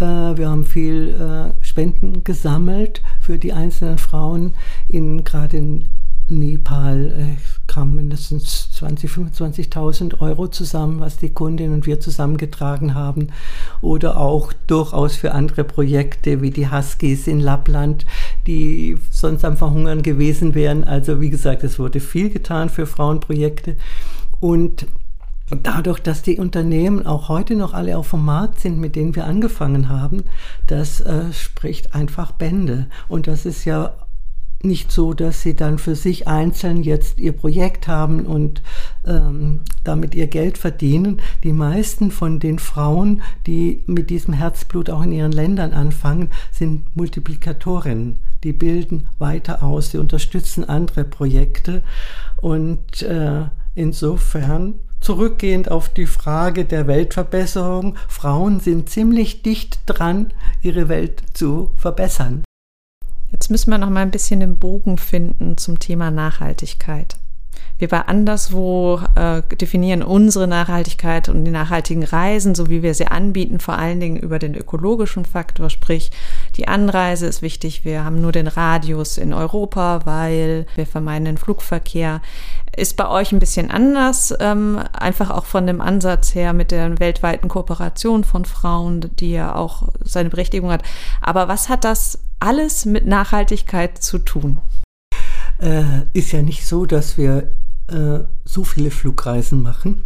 Äh, wir haben viel äh, Spenden gesammelt für die einzelnen Frauen, in, gerade in Nepal äh, kamen mindestens 20.000, 25.000 Euro zusammen, was die Kundin und wir zusammengetragen haben. Oder auch durchaus für andere Projekte wie die Huskies in Lappland, die sonst am Verhungern gewesen wären. Also wie gesagt, es wurde viel getan für Frauenprojekte. Und dadurch, dass die Unternehmen auch heute noch alle auf dem Markt sind, mit denen wir angefangen haben, das äh, spricht einfach Bände. Und das ist ja nicht so, dass sie dann für sich einzeln jetzt ihr Projekt haben und ähm, damit ihr Geld verdienen. Die meisten von den Frauen, die mit diesem Herzblut auch in ihren Ländern anfangen, sind Multiplikatorinnen. Die bilden weiter aus, sie unterstützen andere Projekte und äh, insofern zurückgehend auf die Frage der Weltverbesserung, Frauen sind ziemlich dicht dran, ihre Welt zu verbessern. Jetzt müssen wir noch mal ein bisschen den Bogen finden zum Thema Nachhaltigkeit. Wir bei Anderswo äh, definieren unsere Nachhaltigkeit und die nachhaltigen Reisen, so wie wir sie anbieten, vor allen Dingen über den ökologischen Faktor, sprich die Anreise ist wichtig. Wir haben nur den Radius in Europa, weil wir vermeiden den Flugverkehr. Ist bei euch ein bisschen anders, ähm, einfach auch von dem Ansatz her mit der weltweiten Kooperation von Frauen, die ja auch seine Berechtigung hat. Aber was hat das alles mit Nachhaltigkeit zu tun? Äh, ist ja nicht so, dass wir äh, so viele Flugreisen machen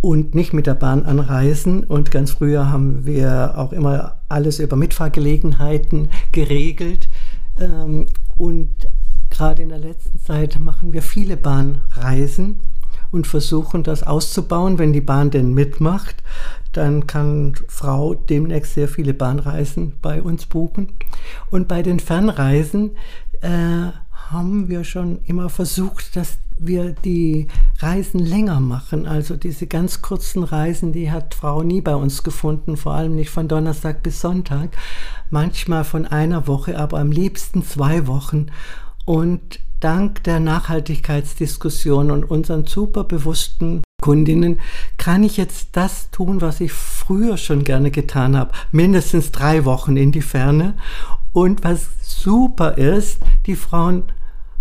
und nicht mit der Bahn anreisen. Und ganz früher haben wir auch immer alles über Mitfahrgelegenheiten geregelt. Ähm, und gerade in der letzten Zeit machen wir viele Bahnreisen und versuchen das auszubauen, wenn die Bahn denn mitmacht. Dann kann Frau demnächst sehr viele Bahnreisen bei uns buchen. Und bei den Fernreisen äh, haben wir schon immer versucht, dass wir die Reisen länger machen. Also diese ganz kurzen Reisen, die hat Frau nie bei uns gefunden, vor allem nicht von Donnerstag bis Sonntag. Manchmal von einer Woche, aber am liebsten zwei Wochen. Und dank der Nachhaltigkeitsdiskussion und unseren super bewussten Kundinnen kann ich jetzt das tun, was ich früher schon gerne getan habe. Mindestens drei Wochen in die Ferne. Und was super ist, die Frauen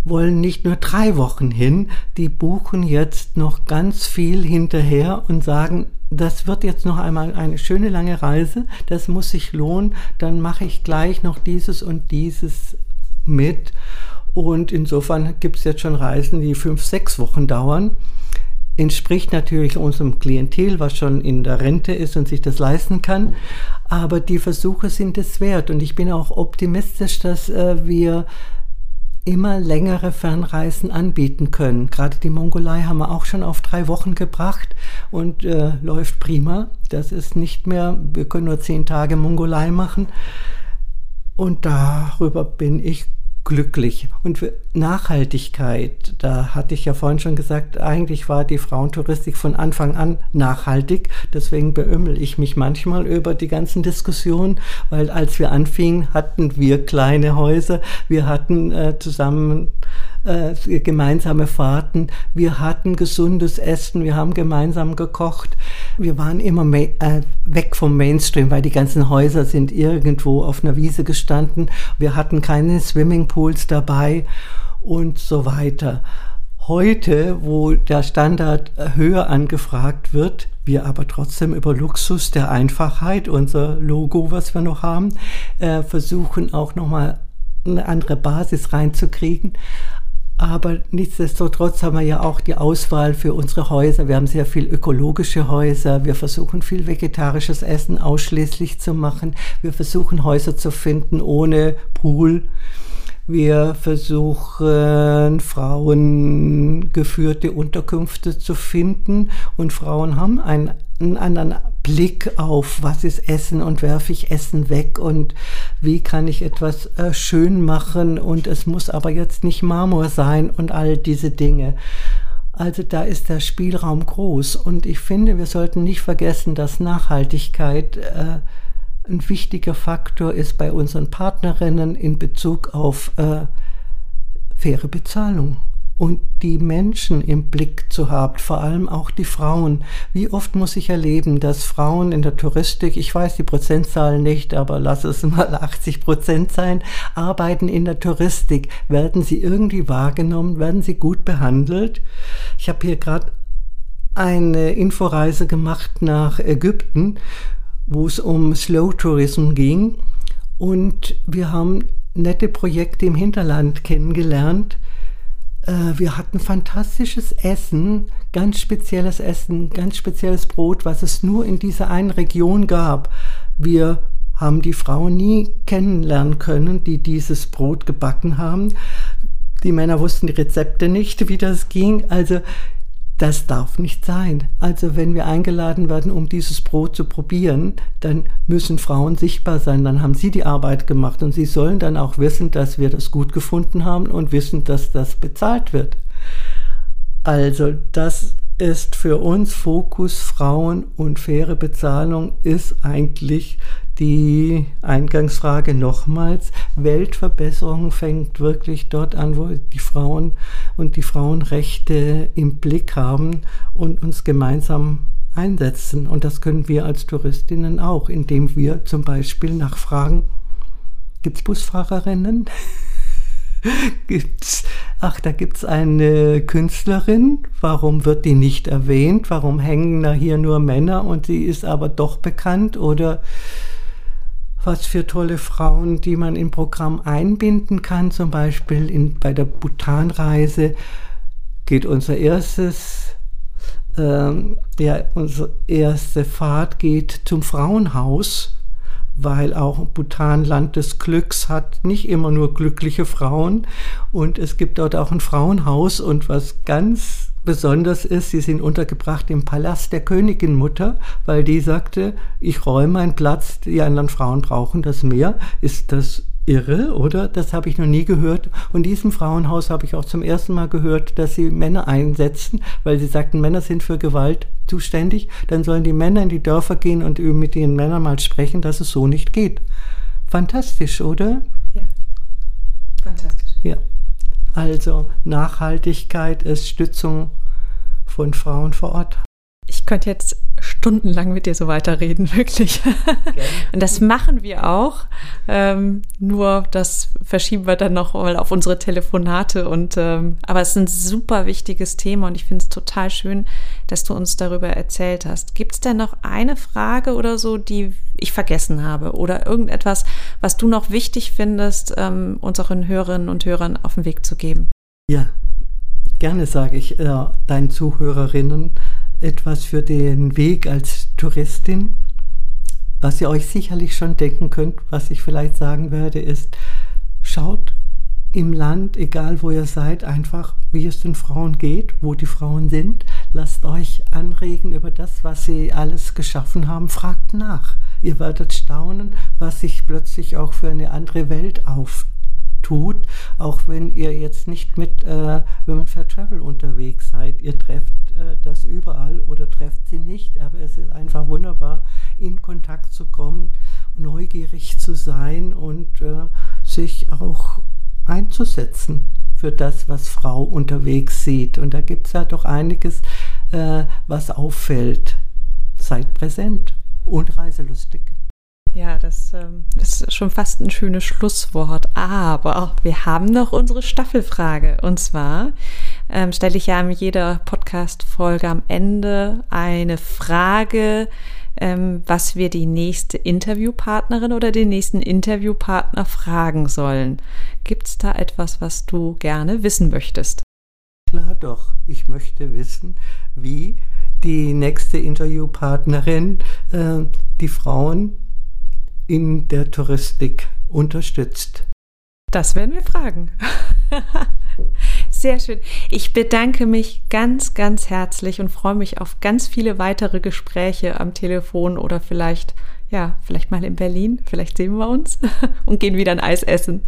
wollen nicht nur drei Wochen hin, die buchen jetzt noch ganz viel hinterher und sagen, das wird jetzt noch einmal eine schöne lange Reise, das muss sich lohnen, dann mache ich gleich noch dieses und dieses mit. Und insofern gibt es jetzt schon Reisen, die fünf, sechs Wochen dauern. Entspricht natürlich unserem Klientel, was schon in der Rente ist und sich das leisten kann. Aber die Versuche sind es wert. Und ich bin auch optimistisch, dass äh, wir immer längere Fernreisen anbieten können. Gerade die Mongolei haben wir auch schon auf drei Wochen gebracht und äh, läuft prima. Das ist nicht mehr, wir können nur zehn Tage Mongolei machen. Und darüber bin ich glücklich. Und für Nachhaltigkeit, da hatte ich ja vorhin schon gesagt, eigentlich war die Frauentouristik von Anfang an nachhaltig. Deswegen beömmel ich mich manchmal über die ganzen Diskussionen, weil als wir anfingen, hatten wir kleine Häuser, wir hatten äh, zusammen äh, gemeinsame Fahrten, wir hatten gesundes Essen, wir haben gemeinsam gekocht. Wir waren immer äh, weg vom Mainstream, weil die ganzen Häuser sind irgendwo auf einer Wiese gestanden. Wir hatten keine Swimmingpools dabei und so weiter. Heute, wo der Standard höher angefragt wird, wir aber trotzdem über Luxus der Einfachheit, unser Logo, was wir noch haben, äh, versuchen auch nochmal eine andere Basis reinzukriegen. Aber nichtsdestotrotz haben wir ja auch die Auswahl für unsere Häuser. Wir haben sehr viel ökologische Häuser. Wir versuchen viel vegetarisches Essen ausschließlich zu machen. Wir versuchen Häuser zu finden ohne Pool. Wir versuchen frauengeführte Unterkünfte zu finden. Und Frauen haben ein einen anderen Blick auf, was ist Essen und werfe ich Essen weg und wie kann ich etwas äh, schön machen. Und es muss aber jetzt nicht Marmor sein und all diese Dinge. Also da ist der Spielraum groß. Und ich finde, wir sollten nicht vergessen, dass Nachhaltigkeit äh, ein wichtiger Faktor ist bei unseren Partnerinnen in Bezug auf äh, faire Bezahlung und die Menschen im Blick zu haben, vor allem auch die Frauen. Wie oft muss ich erleben, dass Frauen in der Touristik, ich weiß die Prozentzahl nicht, aber lass es mal 80 Prozent sein, arbeiten in der Touristik. Werden sie irgendwie wahrgenommen? Werden sie gut behandelt? Ich habe hier gerade eine Inforeise gemacht nach Ägypten, wo es um Slow Tourism ging. Und wir haben nette Projekte im Hinterland kennengelernt, äh, wir hatten fantastisches Essen, ganz spezielles Essen, ganz spezielles Brot, was es nur in dieser einen Region gab. Wir haben die Frauen nie kennenlernen können, die dieses Brot gebacken haben. Die Männer wussten die Rezepte nicht, wie das ging. Also das darf nicht sein. Also wenn wir eingeladen werden, um dieses Brot zu probieren, dann müssen Frauen sichtbar sein. Dann haben sie die Arbeit gemacht und sie sollen dann auch wissen, dass wir das gut gefunden haben und wissen, dass das bezahlt wird. Also das ist für uns Fokus Frauen und faire Bezahlung ist eigentlich die Eingangsfrage nochmals. Weltverbesserung fängt wirklich dort an, wo die Frauen und die Frauenrechte im Blick haben und uns gemeinsam einsetzen. Und das können wir als Touristinnen auch, indem wir zum Beispiel nachfragen, gibt es Busfahrerinnen? gibt's, ach, da gibt es eine Künstlerin, warum wird die nicht erwähnt? Warum hängen da hier nur Männer und sie ist aber doch bekannt? Oder was für tolle Frauen, die man im Programm einbinden kann. Zum Beispiel in, bei der Bhutan-Reise geht unser erstes, ähm, ja, unsere erste Fahrt geht zum Frauenhaus, weil auch Bhutan Land des Glücks hat nicht immer nur glückliche Frauen und es gibt dort auch ein Frauenhaus und was ganz besonders ist, sie sind untergebracht im Palast der Königin Mutter, weil die sagte, ich räume meinen Platz, die anderen Frauen brauchen das mehr. Ist das irre, oder? Das habe ich noch nie gehört. Und diesem Frauenhaus habe ich auch zum ersten Mal gehört, dass sie Männer einsetzen, weil sie sagten, Männer sind für Gewalt zuständig. Dann sollen die Männer in die Dörfer gehen und mit den Männern mal sprechen, dass es so nicht geht. Fantastisch, oder? Ja. Fantastisch. Ja. Also Nachhaltigkeit ist Stützung von Frauen vor Ort. Ich könnte jetzt stundenlang mit dir so weiterreden, wirklich. Und das machen wir auch. Ähm, nur das verschieben wir dann noch mal auf unsere Telefonate. Und ähm, aber es ist ein super wichtiges Thema und ich finde es total schön, dass du uns darüber erzählt hast. Gibt es denn noch eine Frage oder so, die ich vergessen habe? Oder irgendetwas, was du noch wichtig findest, ähm, unseren Hörerinnen und Hörern auf den Weg zu geben? Ja, gerne sage ich äh, deinen Zuhörerinnen etwas für den Weg als Touristin. Was ihr euch sicherlich schon denken könnt, was ich vielleicht sagen werde, ist, schaut im Land, egal wo ihr seid, einfach, wie es den Frauen geht, wo die Frauen sind. Lasst euch anregen über das, was sie alles geschaffen haben. Fragt nach. Ihr werdet staunen, was sich plötzlich auch für eine andere Welt auftut, auch wenn ihr jetzt nicht mit äh, Women Fair Travel unterwegs seid. Ihr trefft äh, das überall oder trefft sie nicht, aber es ist einfach wunderbar, in Kontakt zu kommen, neugierig zu sein und äh, sich auch einzusetzen für das, was Frau unterwegs sieht. Und da gibt es ja doch einiges, äh, was auffällt. Seid präsent und reiselustig. Ja, das, ähm, ist schon fast ein schönes Schlusswort. Aber wir haben noch unsere Staffelfrage. Und zwar ähm, stelle ich ja in jeder Podcast-Folge am Ende eine Frage, ähm, was wir die nächste Interviewpartnerin oder den nächsten Interviewpartner fragen sollen. Gibt es da etwas, was du gerne wissen möchtest? Klar doch. Ich möchte wissen, wie die nächste Interviewpartnerin äh, die Frauen in der Touristik unterstützt? Das werden wir fragen. Sehr schön. Ich bedanke mich ganz, ganz herzlich und freue mich auf ganz viele weitere Gespräche am Telefon oder vielleicht, ja, vielleicht mal in Berlin. Vielleicht sehen wir uns und gehen wieder ein Eis essen.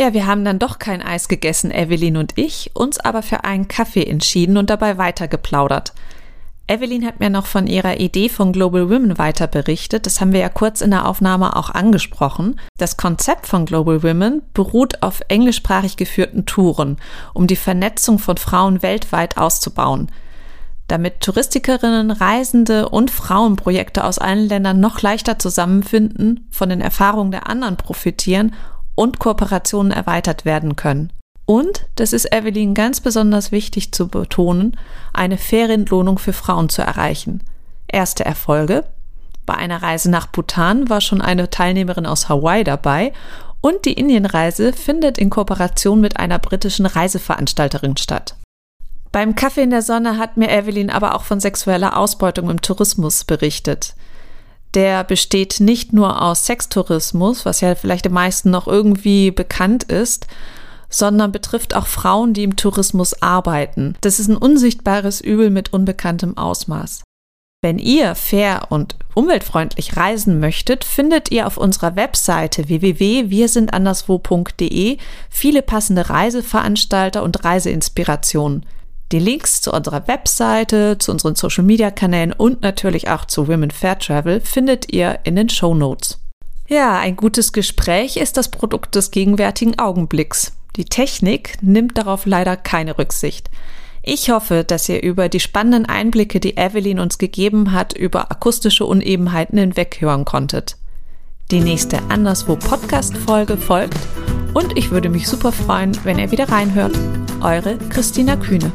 Ja, wir haben dann doch kein Eis gegessen, Evelyn und ich, uns aber für einen Kaffee entschieden und dabei weitergeplaudert. Evelyn hat mir noch von ihrer Idee von Global Women weiter berichtet. Das haben wir ja kurz in der Aufnahme auch angesprochen. Das Konzept von Global Women beruht auf englischsprachig geführten Touren, um die Vernetzung von Frauen weltweit auszubauen. Damit Touristikerinnen, Reisende und Frauenprojekte aus allen Ländern noch leichter zusammenfinden, von den Erfahrungen der anderen profitieren und Kooperationen erweitert werden können. Und, das ist Evelyn ganz besonders wichtig zu betonen, eine faire Entlohnung für Frauen zu erreichen. Erste Erfolge. Bei einer Reise nach Bhutan war schon eine Teilnehmerin aus Hawaii dabei und die Indienreise findet in Kooperation mit einer britischen Reiseveranstalterin statt. Beim Kaffee in der Sonne hat mir Evelyn aber auch von sexueller Ausbeutung im Tourismus berichtet. Der besteht nicht nur aus Sextourismus, was ja vielleicht den meisten noch irgendwie bekannt ist, sondern betrifft auch Frauen, die im Tourismus arbeiten. Das ist ein unsichtbares Übel mit unbekanntem Ausmaß. Wenn ihr fair und umweltfreundlich reisen möchtet, findet ihr auf unserer Webseite www.wirsindanderswo.de viele passende Reiseveranstalter und Reiseinspirationen. Die Links zu unserer Webseite, zu unseren Social Media Kanälen und natürlich auch zu Women Fair Travel findet ihr in den Show Notes. Ja, ein gutes Gespräch ist das Produkt des gegenwärtigen Augenblicks. Die Technik nimmt darauf leider keine Rücksicht. Ich hoffe, dass ihr über die spannenden Einblicke, die Evelyn uns gegeben hat, über akustische Unebenheiten hinweghören konntet. Die nächste Anderswo Podcast-Folge folgt und ich würde mich super freuen, wenn ihr wieder reinhört. Eure Christina Kühne.